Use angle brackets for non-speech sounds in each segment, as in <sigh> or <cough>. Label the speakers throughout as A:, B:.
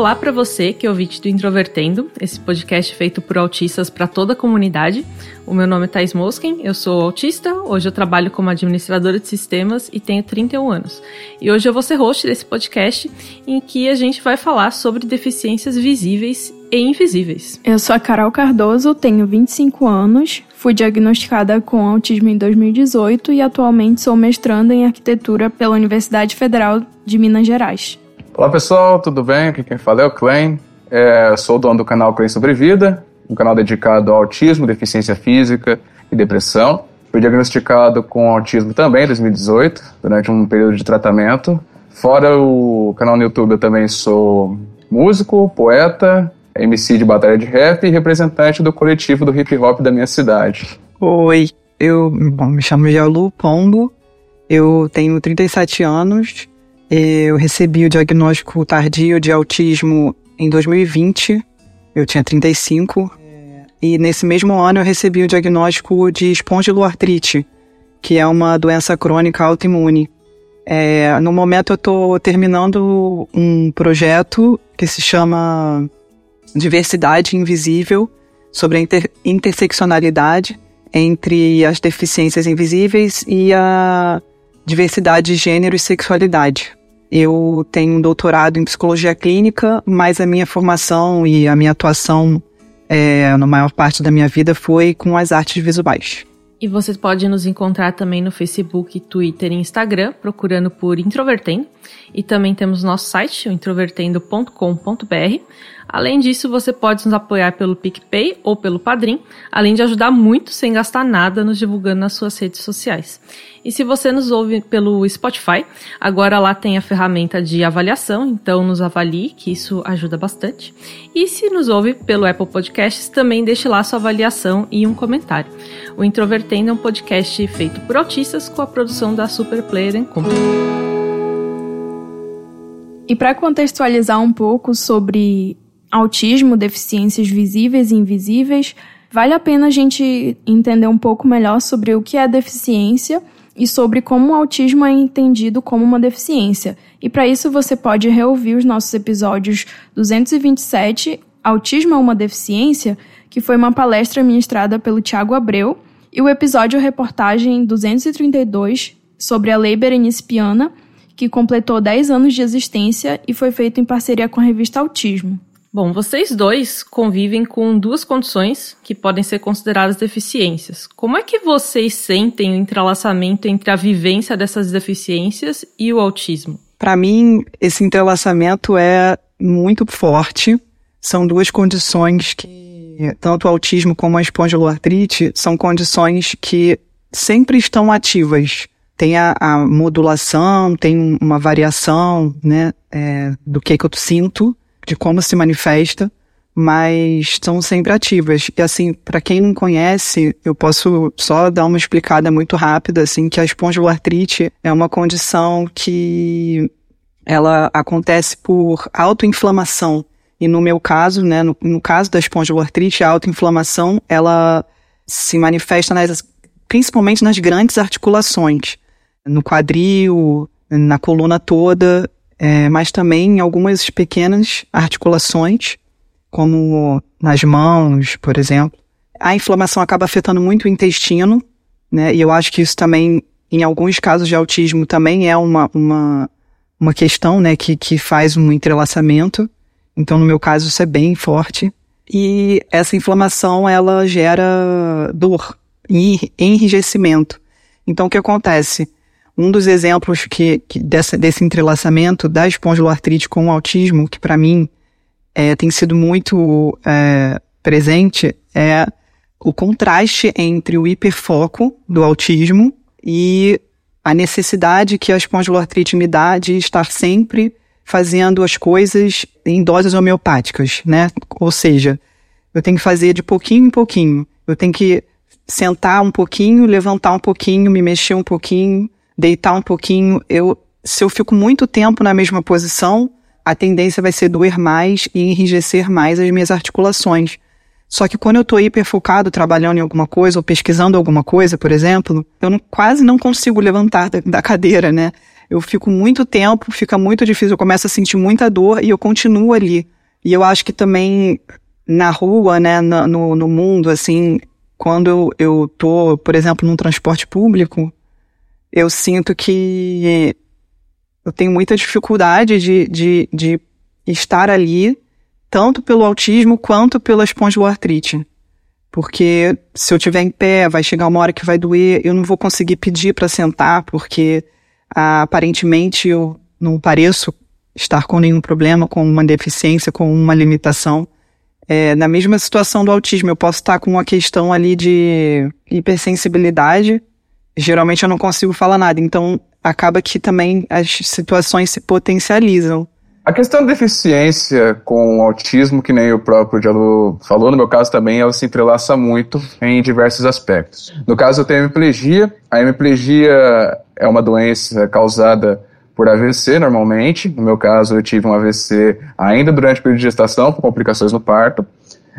A: Olá para você que é ouvinte do Introvertendo, esse podcast feito por autistas para toda a comunidade. O meu nome é Thais Mosken, eu sou autista, hoje eu trabalho como administradora de sistemas e tenho 31 anos. E hoje eu vou ser host desse podcast em que a gente vai falar sobre deficiências visíveis e invisíveis.
B: Eu sou a Carol Cardoso, tenho 25 anos, fui diagnosticada com autismo em 2018 e atualmente sou mestranda em arquitetura pela Universidade Federal de Minas Gerais.
C: Olá pessoal, tudo bem? Aqui quem fala é o Klein. É, sou dono do canal Klein Sobrevida, um canal dedicado ao autismo, deficiência física e depressão. Fui diagnosticado com autismo também em 2018, durante um período de tratamento. Fora o canal no YouTube, eu também sou músico, poeta, MC de batalha de rap e representante do coletivo do hip hop da minha cidade.
D: Oi, eu bom, me chamo Jalu Pombo, eu tenho 37 anos eu recebi o diagnóstico tardio de autismo em 2020. Eu tinha 35. E nesse mesmo ano eu recebi o diagnóstico de espondiloartrite, que é uma doença crônica autoimune. É, no momento eu estou terminando um projeto que se chama Diversidade Invisível, sobre a inter interseccionalidade entre as deficiências invisíveis e a diversidade de gênero e sexualidade. Eu tenho um doutorado em psicologia clínica, mas a minha formação e a minha atuação é, na maior parte da minha vida foi com as artes visuais.
A: E você pode nos encontrar também no Facebook, Twitter e Instagram, procurando por Introvertendo. E também temos nosso site, introvertendo.com.br. Além disso, você pode nos apoiar pelo PicPay ou pelo Padrim, além de ajudar muito sem gastar nada nos divulgando nas suas redes sociais. E se você nos ouve pelo Spotify, agora lá tem a ferramenta de avaliação, então nos avalie, que isso ajuda bastante. E se nos ouve pelo Apple Podcasts, também deixe lá sua avaliação e um comentário. O Introvertendo é um podcast feito por autistas com a produção da Super Player Company.
B: E para contextualizar um pouco sobre autismo, deficiências visíveis e invisíveis, vale a pena a gente entender um pouco melhor sobre o que é deficiência e sobre como o autismo é entendido como uma deficiência. E para isso você pode reouvir os nossos episódios 227, Autismo é uma Deficiência, que foi uma palestra ministrada pelo Tiago Abreu, e o episódio reportagem 232 sobre a Lei Berenice Piana, que completou 10 anos de existência e foi feito em parceria com a revista Autismo.
A: Bom, vocês dois convivem com duas condições que podem ser consideradas deficiências. Como é que vocês sentem o entrelaçamento entre a vivência dessas deficiências e o autismo?
D: Para mim, esse entrelaçamento é muito forte. São duas condições que, tanto o autismo como a espondiloartrite, são condições que sempre estão ativas. Tem a, a modulação, tem uma variação, né, é, do que, que eu sinto, de como se manifesta, mas são sempre ativas. E assim, para quem não conhece, eu posso só dar uma explicada muito rápida, assim, que a espondiloartrite é uma condição que ela acontece por autoinflamação. E no meu caso, né, no, no caso da espondiloartrite, a autoinflamação, ela se manifesta nas, principalmente nas grandes articulações, no quadril, na coluna toda, é, mas também em algumas pequenas articulações, como nas mãos, por exemplo. A inflamação acaba afetando muito o intestino, né? E eu acho que isso também, em alguns casos de autismo, também é uma, uma, uma questão, né, que, que faz um entrelaçamento. Então, no meu caso, isso é bem forte. E essa inflamação, ela gera dor e enrijecimento. Então, o que acontece? Um dos exemplos que, que dessa, desse entrelaçamento da espondiloartrite com o autismo, que para mim é, tem sido muito é, presente, é o contraste entre o hiperfoco do autismo e a necessidade que a espondiloartrite me dá de estar sempre fazendo as coisas em doses homeopáticas, né? Ou seja, eu tenho que fazer de pouquinho em pouquinho. Eu tenho que sentar um pouquinho, levantar um pouquinho, me mexer um pouquinho, deitar um pouquinho. Eu, se eu fico muito tempo na mesma posição, a tendência vai ser doer mais e enrijecer mais as minhas articulações. Só que quando eu estou hiperfocado trabalhando em alguma coisa ou pesquisando alguma coisa, por exemplo, eu não, quase não consigo levantar da, da, cadeira, né? Eu fico muito tempo, fica muito difícil, eu começo a sentir muita dor e eu continuo ali. E eu acho que também na rua, né, no, no mundo, assim, quando eu, eu tô, por exemplo, num transporte público, eu sinto que eu tenho muita dificuldade de, de, de estar ali tanto pelo autismo quanto pela espondiloartrite. Porque se eu estiver em pé, vai chegar uma hora que vai doer, eu não vou conseguir pedir para sentar, porque ah, aparentemente eu não pareço estar com nenhum problema, com uma deficiência, com uma limitação. É, na mesma situação do autismo, eu posso estar com uma questão ali de hipersensibilidade, geralmente eu não consigo falar nada, então acaba que também as situações se potencializam.
C: A questão da deficiência com autismo, que nem o próprio Diallo falou, no meu caso também, ela se entrelaça muito em diversos aspectos. No caso, eu tenho hemiplegia. A hemiplegia é uma doença causada por AVC, normalmente. No meu caso, eu tive um AVC ainda durante o período de gestação, com complicações no parto.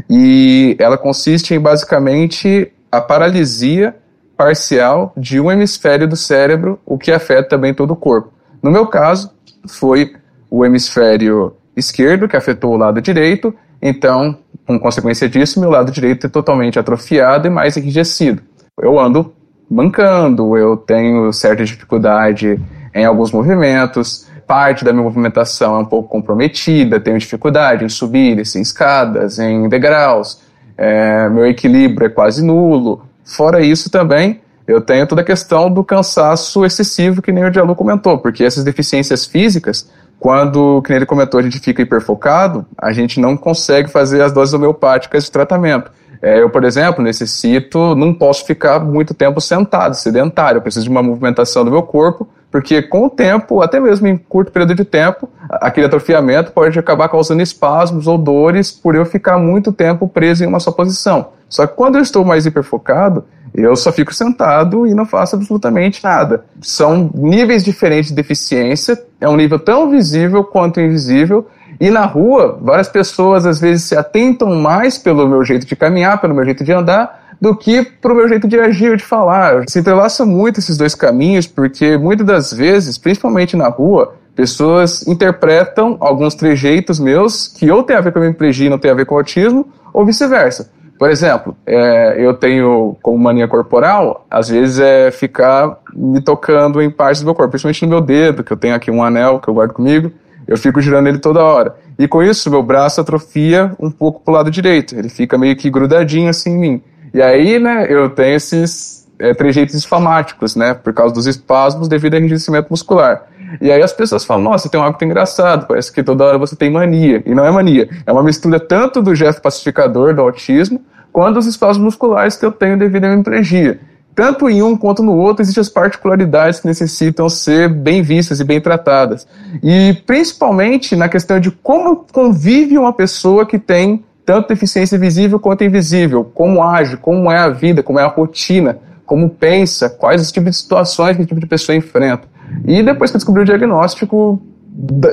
C: E ela consiste em, basicamente, a paralisia parcial de um hemisfério do cérebro, o que afeta também todo o corpo. No meu caso, foi o hemisfério esquerdo, que afetou o lado direito, então, com consequência disso, meu lado direito é totalmente atrofiado e mais enrijecido. Eu ando mancando, eu tenho certa dificuldade em alguns movimentos, parte da minha movimentação é um pouco comprometida, tenho dificuldade em subir em escadas, em degraus, é, meu equilíbrio é quase nulo. Fora isso também, eu tenho toda a questão do cansaço excessivo que nem o Diallo comentou, porque essas deficiências físicas quando, que ele comentou, a gente fica hiperfocado, a gente não consegue fazer as doses homeopáticas de tratamento. É, eu, por exemplo, necessito, não posso ficar muito tempo sentado, sedentário, eu preciso de uma movimentação do meu corpo, porque com o tempo, até mesmo em curto período de tempo, aquele atrofiamento pode acabar causando espasmos ou dores por eu ficar muito tempo preso em uma só posição. Só que quando eu estou mais hiperfocado, eu só fico sentado e não faço absolutamente nada. São níveis diferentes de deficiência, é um nível tão visível quanto invisível. E na rua, várias pessoas às vezes se atentam mais pelo meu jeito de caminhar, pelo meu jeito de andar, do que pro meu jeito de agir ou de falar. Se entrelaça muito esses dois caminhos, porque muitas das vezes, principalmente na rua, pessoas interpretam alguns trejeitos meus que ou tem a ver com a minha e não tem a ver com o autismo, ou vice-versa. Por exemplo, é, eu tenho como mania corporal, às vezes é ficar me tocando em partes do meu corpo, principalmente no meu dedo, que eu tenho aqui um anel que eu guardo comigo, eu fico girando ele toda hora. E com isso, meu braço atrofia um pouco pro lado direito, ele fica meio que grudadinho assim em mim. E aí, né, eu tenho esses é, trejeitos esfamáticos, né, por causa dos espasmos devido ao enrijecimento muscular. E aí as pessoas falam, nossa, tem um hábito engraçado, parece que toda hora você tem mania. E não é mania, é uma mistura tanto do gesto pacificador do autismo, quanto os espasmos musculares que eu tenho devido à hemiplegia. Tanto em um quanto no outro existem as particularidades que necessitam ser bem vistas e bem tratadas. E principalmente na questão de como convive uma pessoa que tem tanto deficiência visível quanto invisível, como age, como é a vida, como é a rotina, como pensa, quais os tipos de situações que esse tipo de pessoa enfrenta. E depois que eu descobri o diagnóstico,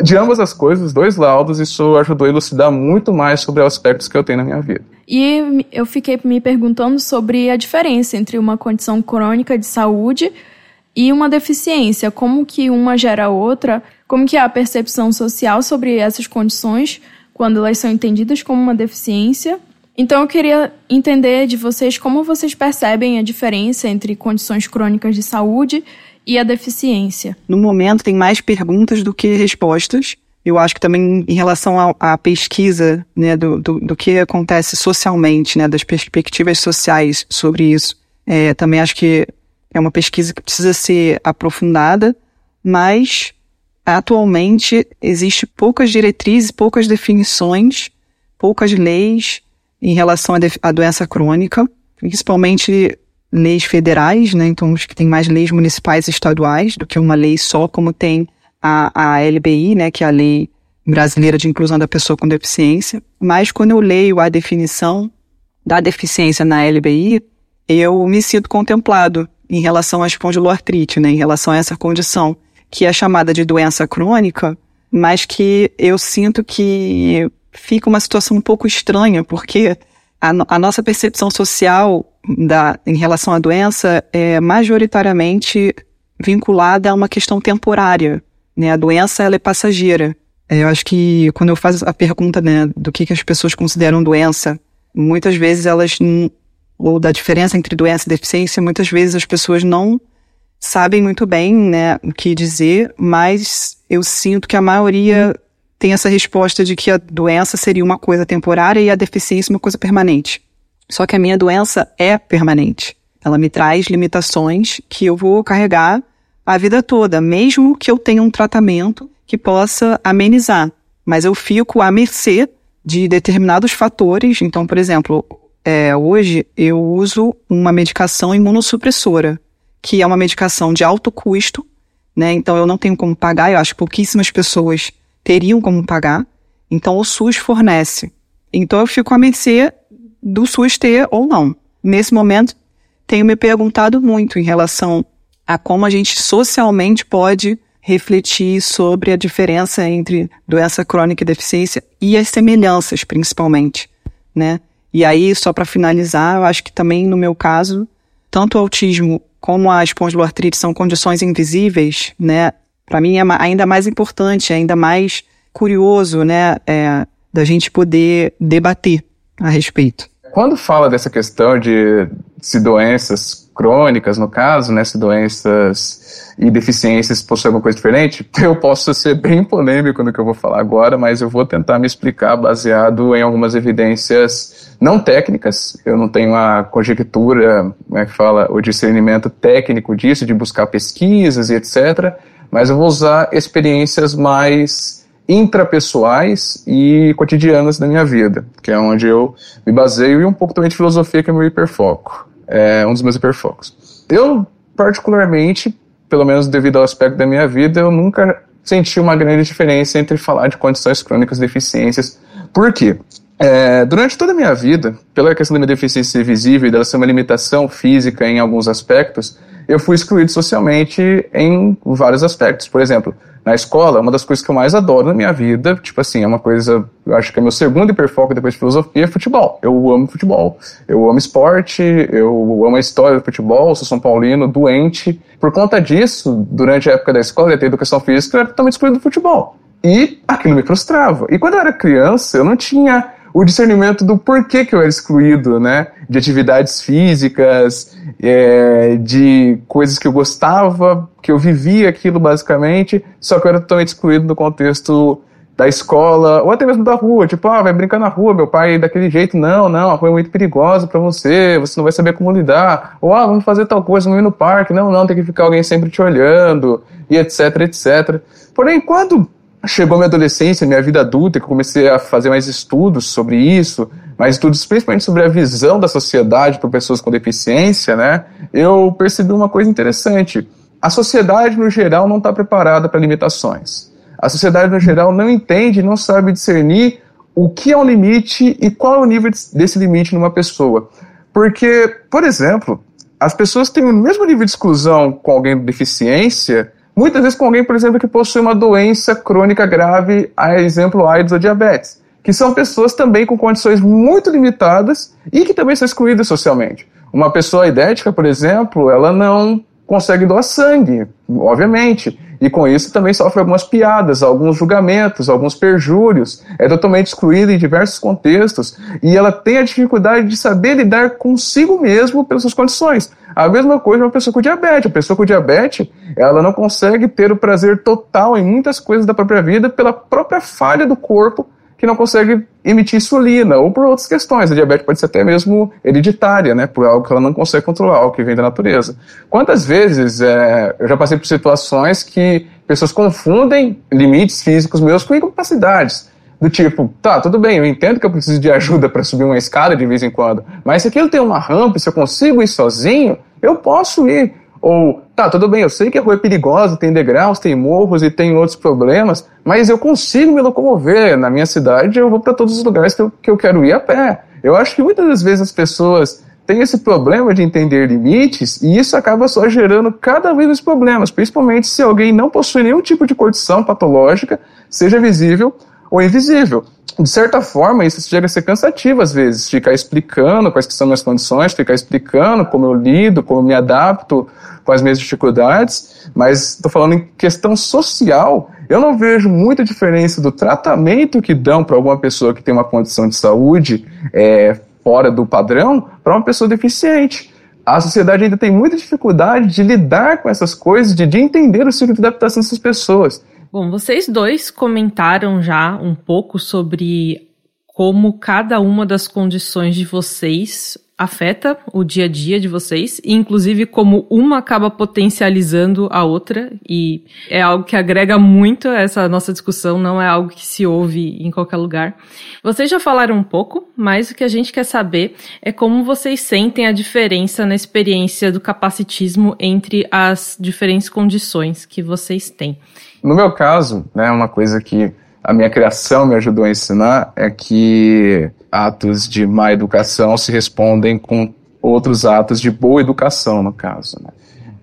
C: de ambas as coisas, os dois laudos, isso ajudou a elucidar muito mais sobre aspectos que eu tenho na minha vida.
B: E eu fiquei me perguntando sobre a diferença entre uma condição crônica de saúde e uma deficiência, como que uma gera a outra, como que é a percepção social sobre essas condições quando elas são entendidas como uma deficiência. Então eu queria entender de vocês como vocês percebem a diferença entre condições crônicas de saúde e a deficiência?
D: No momento, tem mais perguntas do que respostas. Eu acho que também em relação à pesquisa né, do, do, do, que acontece socialmente, né, das perspectivas sociais sobre isso, é, também acho que é uma pesquisa que precisa ser aprofundada, mas atualmente existe poucas diretrizes, poucas definições, poucas leis em relação à doença crônica, principalmente leis federais, né? Então, acho que tem mais leis municipais e estaduais do que uma lei só, como tem a, a LBI, né? Que é a Lei Brasileira de Inclusão da Pessoa com Deficiência. Mas quando eu leio a definição da deficiência na LBI, eu me sinto contemplado em relação à espondiloartrite, né? Em relação a essa condição que é chamada de doença crônica, mas que eu sinto que fica uma situação um pouco estranha, porque a, a nossa percepção social da, em relação à doença é majoritariamente vinculada a uma questão temporária. Né? A doença ela é passageira. É, eu acho que quando eu faço a pergunta né, do que, que as pessoas consideram doença, muitas vezes elas, ou da diferença entre doença e deficiência, muitas vezes as pessoas não sabem muito bem né, o que dizer, mas eu sinto que a maioria tem essa resposta de que a doença seria uma coisa temporária e a deficiência uma coisa permanente. Só que a minha doença é permanente. Ela me traz limitações que eu vou carregar a vida toda, mesmo que eu tenha um tratamento que possa amenizar. Mas eu fico à mercê de determinados fatores. Então, por exemplo, é, hoje eu uso uma medicação imunossupressora, que é uma medicação de alto custo, né? Então eu não tenho como pagar, eu acho que pouquíssimas pessoas teriam como pagar. Então o SUS fornece. Então eu fico à mercê do SUS ter ou não. Nesse momento, tenho me perguntado muito em relação a como a gente socialmente pode refletir sobre a diferença entre doença crônica e deficiência e as semelhanças, principalmente, né? E aí, só para finalizar, eu acho que também no meu caso, tanto o autismo como a espondiloartrite são condições invisíveis, né? Para mim é ainda mais importante, ainda mais curioso, né? É, da gente poder debater a respeito.
C: Quando fala dessa questão de se doenças crônicas, no caso, né, se doenças e deficiências possuem alguma coisa diferente, <laughs> eu posso ser bem polêmico no que eu vou falar agora, mas eu vou tentar me explicar baseado em algumas evidências não técnicas. Eu não tenho a conjectura, como é que fala, o discernimento técnico disso, de buscar pesquisas e etc., mas eu vou usar experiências mais intrapessoais e cotidianas da minha vida, que é onde eu me baseio, e um pouco também de filosofia, que é meu hiperfoco, é um dos meus hiperfocos. Eu, particularmente, pelo menos devido ao aspecto da minha vida, eu nunca senti uma grande diferença entre falar de condições crônicas e deficiências. Por quê? É, durante toda a minha vida, pela questão da minha deficiência visível e dela ser uma limitação física em alguns aspectos, eu fui excluído socialmente em vários aspectos. Por exemplo, na escola, uma das coisas que eu mais adoro na minha vida, tipo assim, é uma coisa, eu acho que é meu segundo hiperfoco depois de filosofia, é futebol. Eu amo futebol. Eu amo esporte, eu amo a história do futebol, sou São Paulino, doente. Por conta disso, durante a época da escola, eu ia ter educação física, eu era totalmente excluído do futebol. E aquilo me frustrava. E quando eu era criança, eu não tinha o discernimento do porquê que eu era excluído, né? De atividades físicas, é, de coisas que eu gostava, que eu vivia aquilo basicamente, só que eu era totalmente excluído no contexto da escola, ou até mesmo da rua, tipo, ah, vai brincar na rua, meu pai daquele jeito, não, não, a rua é muito perigosa para você, você não vai saber como lidar, ou ah, vamos fazer tal coisa, vamos ir no parque, não, não, tem que ficar alguém sempre te olhando, e etc, etc. Porém, quando chegou minha adolescência, minha vida adulta, que eu comecei a fazer mais estudos sobre isso, mais estudos principalmente sobre a visão da sociedade para pessoas com deficiência, né? Eu percebi uma coisa interessante. A sociedade, no geral, não está preparada para limitações. A sociedade, no geral, não entende, não sabe discernir o que é um limite e qual é o nível desse limite numa pessoa. Porque, por exemplo, as pessoas têm o mesmo nível de exclusão com alguém com deficiência Muitas vezes com alguém, por exemplo, que possui uma doença crônica grave, a exemplo AIDS ou diabetes, que são pessoas também com condições muito limitadas e que também são excluídas socialmente. Uma pessoa idética, por exemplo, ela não consegue doar sangue, obviamente. E com isso também sofre algumas piadas, alguns julgamentos, alguns perjúrios. É totalmente excluída em diversos contextos. E ela tem a dificuldade de saber lidar consigo mesmo pelas suas condições. A mesma coisa uma pessoa com diabetes. A pessoa com diabetes, ela não consegue ter o prazer total em muitas coisas da própria vida pela própria falha do corpo que não consegue emitir insulina, ou por outras questões. A diabetes pode ser até mesmo hereditária, né, por algo que ela não consegue controlar, algo que vem da natureza. Quantas vezes é, eu já passei por situações que pessoas confundem limites físicos meus com incapacidades. Do tipo, tá, tudo bem, eu entendo que eu preciso de ajuda para subir uma escada de vez em quando, mas se aquilo tem uma rampa, se eu consigo ir sozinho, eu posso ir. Ou, tá, tudo bem, eu sei que a rua é perigosa, tem degraus, tem morros e tem outros problemas, mas eu consigo me locomover. Na minha cidade, eu vou para todos os lugares que eu, que eu quero ir a pé. Eu acho que muitas das vezes as pessoas tem esse problema de entender limites e isso acaba só gerando cada vez mais problemas, principalmente se alguém não possui nenhum tipo de condição patológica, seja visível ou invisível. De certa forma, isso chega a ser cansativo às vezes, ficar explicando quais são minhas condições, ficar explicando como eu lido, como eu me adapto com as minhas dificuldades, mas estou falando em questão social, eu não vejo muita diferença do tratamento que dão para alguma pessoa que tem uma condição de saúde é, fora do padrão para uma pessoa deficiente. A sociedade ainda tem muita dificuldade de lidar com essas coisas, de, de entender o ciclo de adaptação dessas pessoas.
A: Bom, vocês dois comentaram já um pouco sobre como cada uma das condições de vocês afeta o dia a dia de vocês, e inclusive como uma acaba potencializando a outra, e é algo que agrega muito essa nossa discussão, não é algo que se ouve em qualquer lugar. Vocês já falaram um pouco, mas o que a gente quer saber é como vocês sentem a diferença na experiência do capacitismo entre as diferentes condições que vocês têm.
C: No meu caso, né, uma coisa que a minha criação me ajudou a ensinar é que atos de má educação se respondem com outros atos de boa educação, no caso. Né?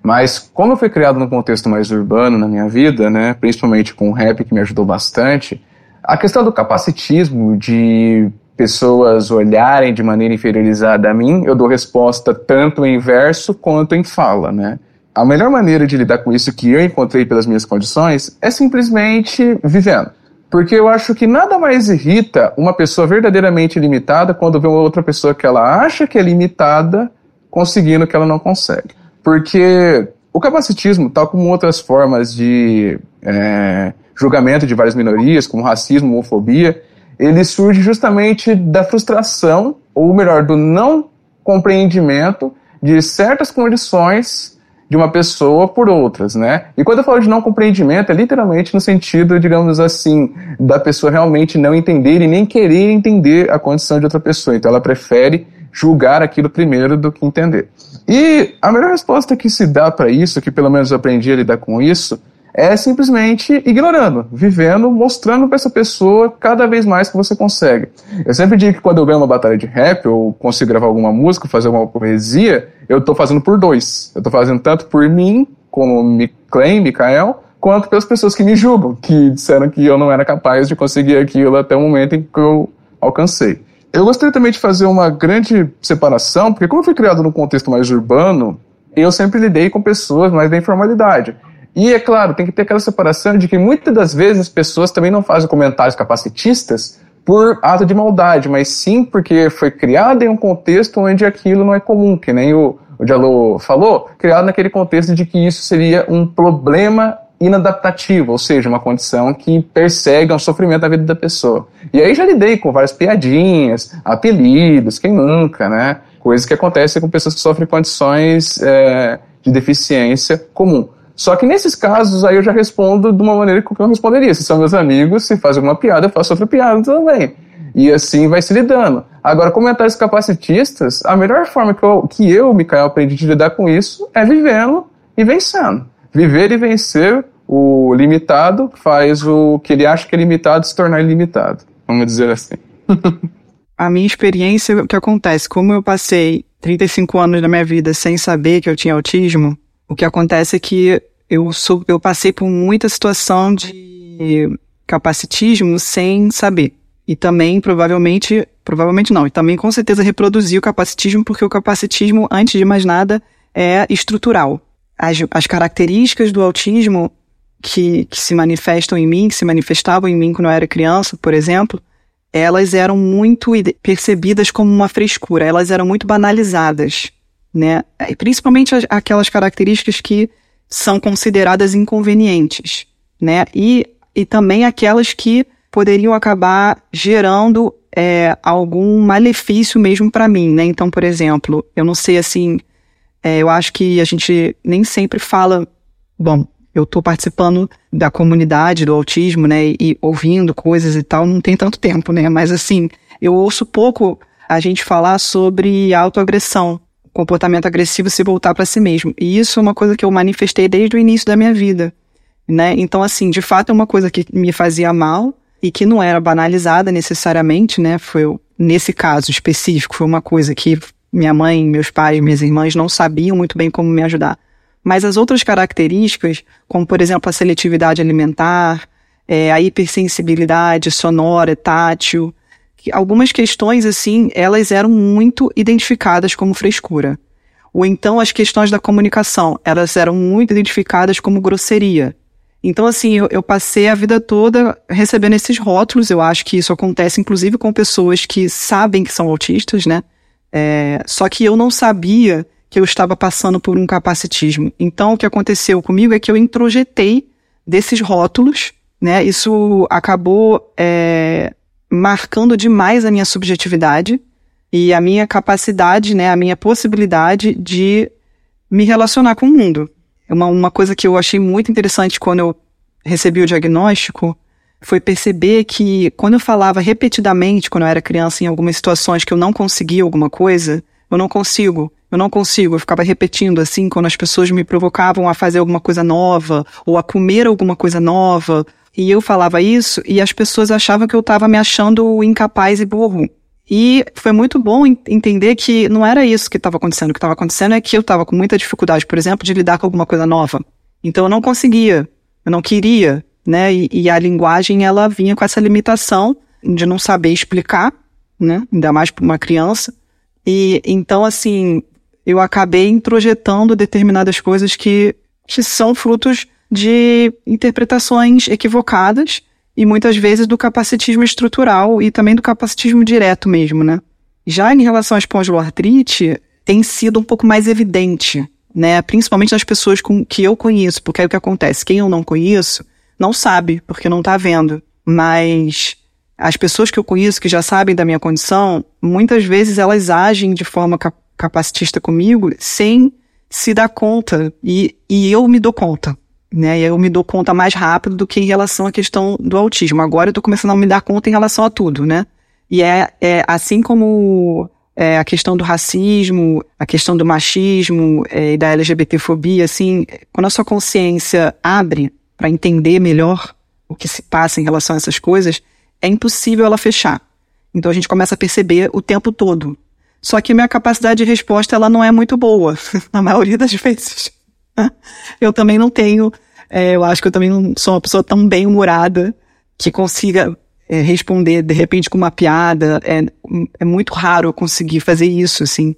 C: Mas como eu fui criado num contexto mais urbano na minha vida, né, principalmente com o rap que me ajudou bastante, a questão do capacitismo, de pessoas olharem de maneira inferiorizada a mim, eu dou resposta tanto em verso quanto em fala, né? A melhor maneira de lidar com isso que eu encontrei pelas minhas condições é simplesmente vivendo. Porque eu acho que nada mais irrita uma pessoa verdadeiramente limitada quando vê uma outra pessoa que ela acha que é limitada conseguindo que ela não consegue. Porque o capacitismo, tal como outras formas de é, julgamento de várias minorias, como racismo, homofobia, ele surge justamente da frustração, ou melhor, do não compreendimento de certas condições de uma pessoa por outras, né? E quando eu falo de não compreendimento, é literalmente no sentido, digamos assim, da pessoa realmente não entender e nem querer entender a condição de outra pessoa. Então ela prefere julgar aquilo primeiro do que entender. E a melhor resposta que se dá para isso, que pelo menos eu aprendi a lidar com isso, é simplesmente ignorando, vivendo, mostrando para essa pessoa cada vez mais que você consegue. Eu sempre digo que quando eu ganho uma batalha de rap, ou consigo gravar alguma música, fazer alguma poesia, eu estou fazendo por dois. Eu estou fazendo tanto por mim, como me claim, Mikael, quanto pelas pessoas que me julgam, que disseram que eu não era capaz de conseguir aquilo até o momento em que eu alcancei. Eu gostaria também de fazer uma grande separação, porque como eu fui criado num contexto mais urbano, eu sempre lidei com pessoas mais da informalidade. E é claro, tem que ter aquela separação de que muitas das vezes as pessoas também não fazem comentários capacitistas por ato de maldade, mas sim porque foi criado em um contexto onde aquilo não é comum, que nem o, o Diallo falou, criado naquele contexto de que isso seria um problema inadaptativo, ou seja, uma condição que persegue um sofrimento na vida da pessoa. E aí já lidei com várias piadinhas, apelidos, quem nunca, né? Coisas que acontecem com pessoas que sofrem condições é, de deficiência comum. Só que nesses casos aí eu já respondo de uma maneira que eu responderia. Se são meus amigos, se faz alguma piada, eu faço outra piada também. E assim vai se lidando. Agora, comentários capacitistas, a melhor forma que eu, que eu Mikael, aprendi de lidar com isso é vivendo e vencendo. Viver e vencer o limitado faz o que ele acha que é limitado se tornar ilimitado. Vamos dizer assim. <laughs>
D: a minha experiência, o que acontece, como eu passei 35 anos da minha vida sem saber que eu tinha autismo, o que acontece é que eu, sou, eu passei por muita situação de capacitismo sem saber. E também, provavelmente, provavelmente não, e também com certeza reproduzi o capacitismo, porque o capacitismo, antes de mais nada, é estrutural. As, as características do autismo que, que se manifestam em mim, que se manifestavam em mim quando eu era criança, por exemplo, elas eram muito percebidas como uma frescura, elas eram muito banalizadas né? Principalmente as, aquelas características que são consideradas inconvenientes, né? E, e também aquelas que poderiam acabar gerando é, algum malefício mesmo para mim, né? Então, por exemplo, eu não sei assim, é, eu acho que a gente nem sempre fala, bom, eu estou participando da comunidade do autismo, né? E, e ouvindo coisas e tal, não tem tanto tempo, né? Mas assim, eu ouço pouco a gente falar sobre autoagressão, comportamento agressivo se voltar para si mesmo. E isso é uma coisa que eu manifestei desde o início da minha vida, né? Então, assim, de fato é uma coisa que me fazia mal e que não era banalizada necessariamente, né? Foi nesse caso específico foi uma coisa que minha mãe, meus pais, minhas irmãs não sabiam muito bem como me ajudar. Mas as outras características, como por exemplo a seletividade alimentar, é, a hipersensibilidade sonora, tátil, algumas questões assim, elas eram muito identificadas como frescura. Ou então as questões da comunicação, elas eram muito identificadas como grosseria. Então, assim, eu, eu, passei a vida toda recebendo esses rótulos. Eu acho que isso acontece, inclusive, com pessoas que sabem que são autistas, né? É, só que eu não sabia que eu estava passando por um capacitismo. Então, o que aconteceu comigo é que eu introjetei desses rótulos, né? Isso acabou é, marcando demais a minha subjetividade e a minha capacidade, né? A minha possibilidade de me relacionar com o mundo. Uma, uma coisa que eu achei muito interessante quando eu recebi o diagnóstico foi perceber que quando eu falava repetidamente, quando eu era criança, em algumas situações que eu não conseguia alguma coisa, eu não consigo, eu não consigo. Eu ficava repetindo assim, quando as pessoas me provocavam a fazer alguma coisa nova, ou a comer alguma coisa nova. E eu falava isso, e as pessoas achavam que eu estava me achando incapaz e burro. E foi muito bom entender que não era isso que estava acontecendo. O que estava acontecendo é que eu estava com muita dificuldade, por exemplo, de lidar com alguma coisa nova. Então eu não conseguia, eu não queria, né? E, e a linguagem ela vinha com essa limitação de não saber explicar, né? Ainda mais para uma criança. E então assim, eu acabei introjetando determinadas coisas que, que são frutos de interpretações equivocadas e muitas vezes do capacitismo estrutural e também do capacitismo direto mesmo, né? Já em relação à espondiloartrite, tem sido um pouco mais evidente, né? Principalmente nas pessoas com, que eu conheço, porque aí o que acontece? Quem eu não conheço não sabe, porque não tá vendo. Mas as pessoas que eu conheço, que já sabem da minha condição, muitas vezes elas agem de forma cap capacitista comigo sem se dar conta. E, e eu me dou conta né? E eu me dou conta mais rápido do que em relação à questão do autismo. Agora eu tô começando a me dar conta em relação a tudo, né? E é, é assim como é, a questão do racismo, a questão do machismo é, e da LGBTfobia, assim, quando a sua consciência abre para entender melhor o que se passa em relação a essas coisas, é impossível ela fechar. Então a gente começa a perceber o tempo todo. Só que minha capacidade de resposta ela não é muito boa, <laughs> na maioria das vezes. <laughs> Eu também não tenho é, eu acho que eu também não sou uma pessoa tão bem-humorada que consiga é, responder de repente com uma piada. É, é muito raro eu conseguir fazer isso, assim.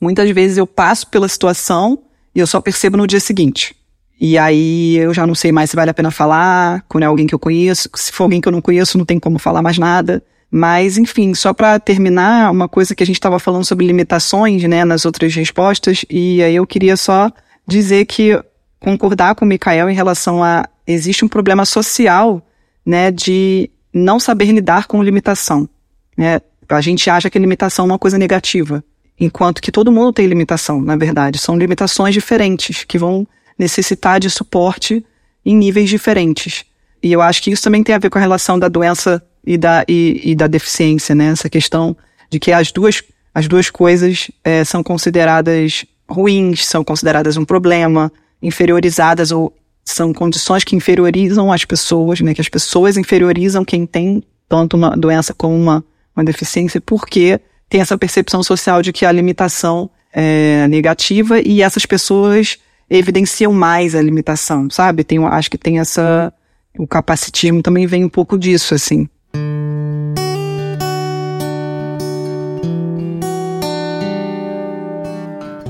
D: Muitas vezes eu passo pela situação e eu só percebo no dia seguinte. E aí eu já não sei mais se vale a pena falar, quando é alguém que eu conheço. Se for alguém que eu não conheço, não tem como falar mais nada. Mas, enfim, só para terminar, uma coisa que a gente estava falando sobre limitações, né, nas outras respostas, e aí eu queria só dizer que concordar com o Mikael em relação a existe um problema social, né, de não saber lidar com limitação, né? A gente acha que limitação é uma coisa negativa, enquanto que todo mundo tem limitação, na verdade, são limitações diferentes que vão necessitar de suporte em níveis diferentes. E eu acho que isso também tem a ver com a relação da doença e da, e, e da deficiência, né? Essa questão de que as duas, as duas coisas é, são consideradas ruins, são consideradas um problema, inferiorizadas ou são condições que inferiorizam as pessoas, né? Que as pessoas inferiorizam quem tem tanto uma doença como uma, uma deficiência, porque tem essa percepção social de que a limitação é negativa e essas pessoas evidenciam mais a limitação, sabe? Tem, acho que tem essa o capacitismo também vem um pouco disso, assim.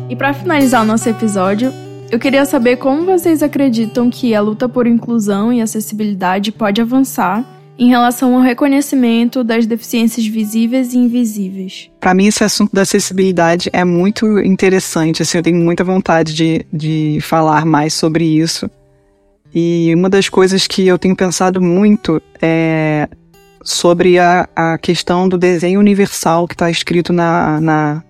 B: E para finalizar o nosso episódio, eu queria saber como vocês acreditam que a luta por inclusão e acessibilidade pode avançar em relação ao reconhecimento das deficiências visíveis e invisíveis.
D: Para mim, esse assunto da acessibilidade é muito interessante. Assim, eu tenho muita vontade de, de falar mais sobre isso. E uma das coisas que eu tenho pensado muito é sobre a, a questão do desenho universal que está escrito na, na,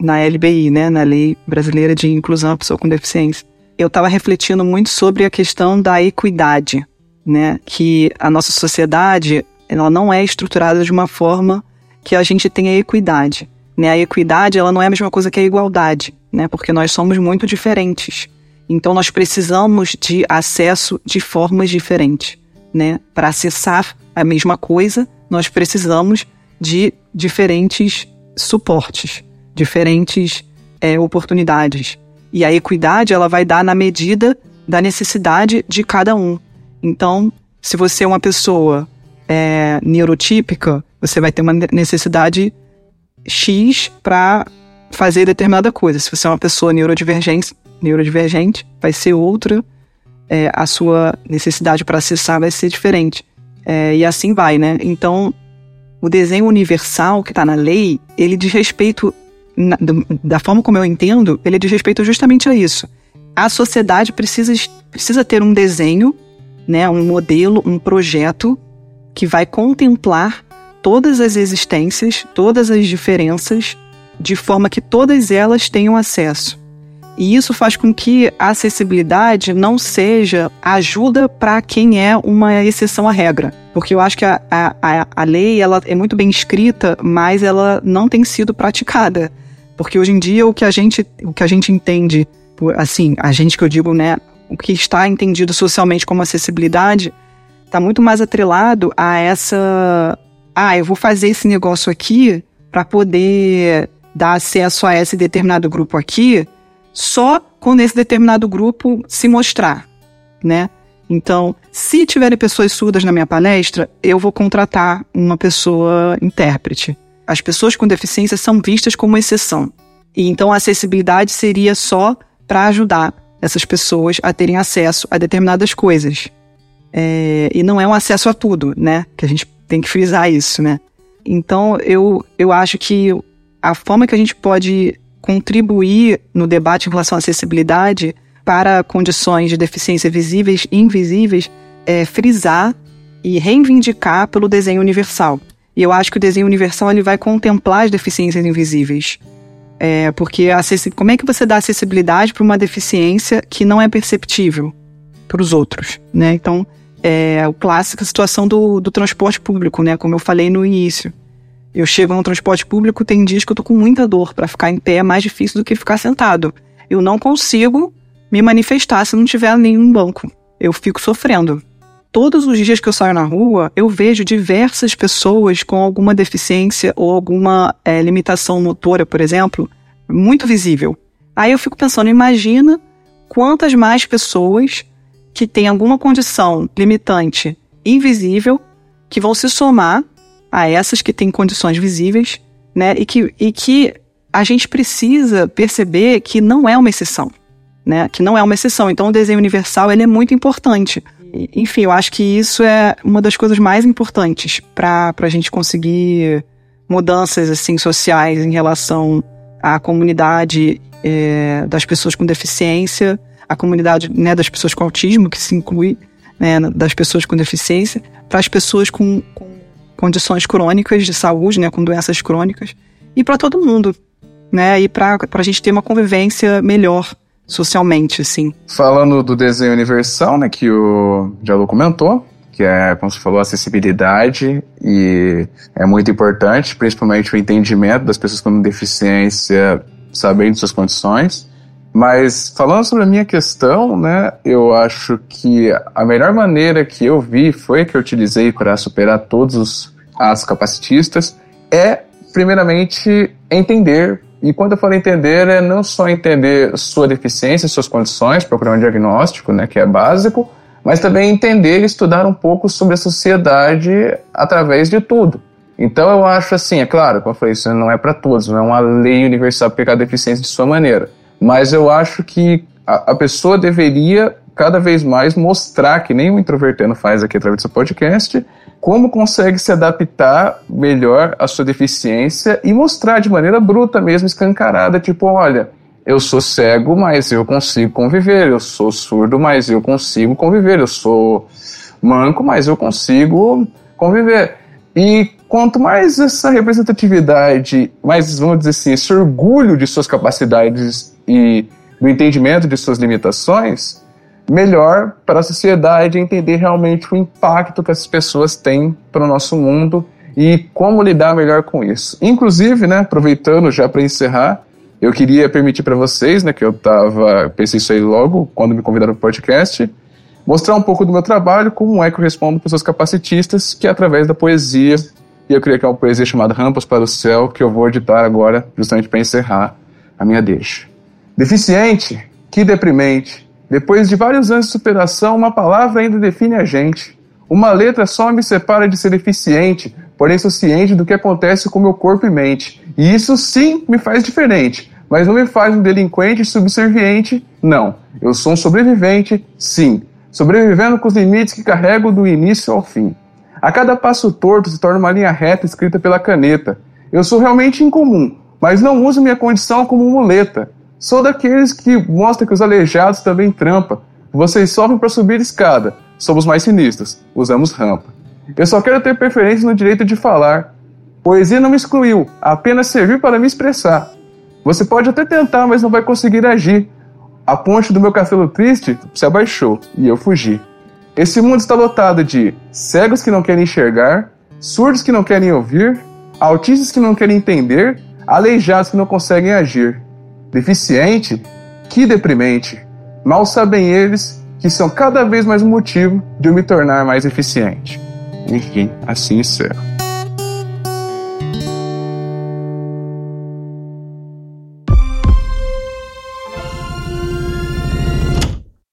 D: na LBI, né, na Lei Brasileira de Inclusão à Pessoa com Deficiência. Eu estava refletindo muito sobre a questão da equidade, né, que a nossa sociedade ela não é estruturada de uma forma que a gente tenha equidade. Né? A equidade ela não é a mesma coisa que a igualdade, né? porque nós somos muito diferentes. Então nós precisamos de acesso de formas diferentes. Né? Para acessar a mesma coisa, nós precisamos de diferentes suportes diferentes é, oportunidades. E a equidade ela vai dar na medida da necessidade de cada um. Então, se você é uma pessoa é, neurotípica, você vai ter uma necessidade X para fazer determinada coisa. Se você é uma pessoa neurodivergente, neurodivergente vai ser outra. É, a sua necessidade para acessar vai ser diferente. É, e assim vai, né? Então, o desenho universal que está na lei, ele diz respeito, na, da forma como eu entendo, ele diz respeito justamente a isso. A sociedade precisa, precisa ter um desenho, né, um modelo, um projeto que vai contemplar todas as existências, todas as diferenças, de forma que todas elas tenham acesso. E isso faz com que a acessibilidade não seja ajuda para quem é uma exceção à regra. Porque eu acho que a, a, a lei ela é muito bem escrita, mas ela não tem sido praticada. Porque hoje em dia o que a gente, o que a gente entende, assim, a gente que eu digo, né, o que está entendido socialmente como acessibilidade, está muito mais atrelado a essa. Ah, eu vou fazer esse negócio aqui para poder dar acesso a esse determinado grupo aqui, só quando esse determinado grupo se mostrar, né? Então, se tiverem pessoas surdas na minha palestra, eu vou contratar uma pessoa intérprete. As pessoas com deficiência são vistas como exceção. E então a acessibilidade seria só para ajudar essas pessoas a terem acesso a determinadas coisas. É, e não é um acesso a tudo, né? Que a gente tem que frisar isso, né? Então, eu, eu acho que a forma que a gente pode contribuir no debate em relação à acessibilidade para condições de deficiência visíveis e invisíveis é frisar e reivindicar pelo desenho universal. E eu acho que o desenho universal ele vai contemplar as deficiências invisíveis. É, porque como é que você dá acessibilidade para uma deficiência que não é perceptível para os outros, né? Então, é o clássico situação do, do transporte público, né? Como eu falei no início. Eu chego no transporte público, tem dias que eu tô com muita dor. Para ficar em pé é mais difícil do que ficar sentado. Eu não consigo me manifestar se não tiver nenhum banco. Eu fico sofrendo. Todos os dias que eu saio na rua, eu vejo diversas pessoas com alguma deficiência ou alguma é, limitação motora, por exemplo, muito visível. Aí eu fico pensando, imagina quantas mais pessoas que têm alguma condição limitante invisível que vão se somar a essas que têm condições visíveis, né? E que, e que a gente precisa perceber que não é uma exceção, né? Que não é uma exceção. Então, o desenho universal ele é muito importante. Enfim, eu acho que isso é uma das coisas mais importantes para a gente conseguir mudanças assim sociais em relação à comunidade é, das pessoas com deficiência, a comunidade né, das pessoas com autismo, que se inclui né, das pessoas com deficiência, para as pessoas com, com condições crônicas de saúde, né, com doenças crônicas, e para todo mundo, né, e para a gente ter uma convivência melhor socialmente, assim.
C: Falando do desenho universal, né, que o Diallo comentou, que é, como você falou, acessibilidade e é muito importante, principalmente o entendimento das pessoas com deficiência, sabendo suas condições. Mas falando sobre a minha questão, né, eu acho que a melhor maneira que eu vi foi que eu utilizei para superar todos os as capacitistas é, primeiramente, entender. E quando eu falo entender, é não só entender sua deficiência, suas condições, procurar um diagnóstico, né, que é básico, mas também entender e estudar um pouco sobre a sociedade através de tudo. Então eu acho assim, é claro, como eu falei, isso não é para todos, não é uma lei universal para pegar deficiência de sua maneira. Mas eu acho que a, a pessoa deveria cada vez mais mostrar, que nem o Introvertendo faz aqui através do seu podcast, como consegue se adaptar melhor à sua deficiência e mostrar de maneira bruta mesmo, escancarada, tipo, olha, eu sou cego, mas eu consigo conviver, eu sou surdo, mas eu consigo conviver, eu sou manco, mas eu consigo conviver. E quanto mais essa representatividade, mais, vamos dizer assim, esse orgulho de suas capacidades e do entendimento de suas limitações, melhor para a sociedade entender realmente o impacto que essas pessoas têm para o nosso mundo e como lidar melhor com isso. Inclusive, né, aproveitando já para encerrar, eu queria permitir para vocês, né, que eu tava, pensei isso aí logo quando me convidaram para o podcast, mostrar um pouco do meu trabalho, como é que eu respondo pessoas capacitistas, que é através da poesia e eu queria criar uma poesia chamada Rampas para o Céu, que eu vou editar agora, justamente para encerrar a minha deixa. Deficiente, que deprimente. Depois de vários anos de superação, uma palavra ainda define a gente. Uma letra só me separa de ser deficiente, porém sou ciente do que acontece com meu corpo e mente. E isso sim me faz diferente, mas não me faz um delinquente subserviente, não. Eu sou um sobrevivente, sim. Sobrevivendo com os limites que carrego do início ao fim. A cada passo torto se torna uma linha reta escrita pela caneta. Eu sou realmente incomum, mas não uso minha condição como muleta. Sou daqueles que mostra que os aleijados também trampa. Vocês sofrem para subir escada. Somos mais sinistros. Usamos rampa. Eu só quero ter preferência no direito de falar. Poesia não me excluiu, apenas serviu para me expressar. Você pode até tentar, mas não vai conseguir agir. A ponte do meu castelo triste se abaixou e eu fugi. Esse mundo está lotado de cegos que não querem enxergar, surdos que não querem ouvir, autistas que não querem entender, aleijados que não conseguem agir. Deficiente? Que deprimente! Mal sabem eles que são cada vez mais motivo de eu me tornar mais eficiente. Enfim, assim encerro.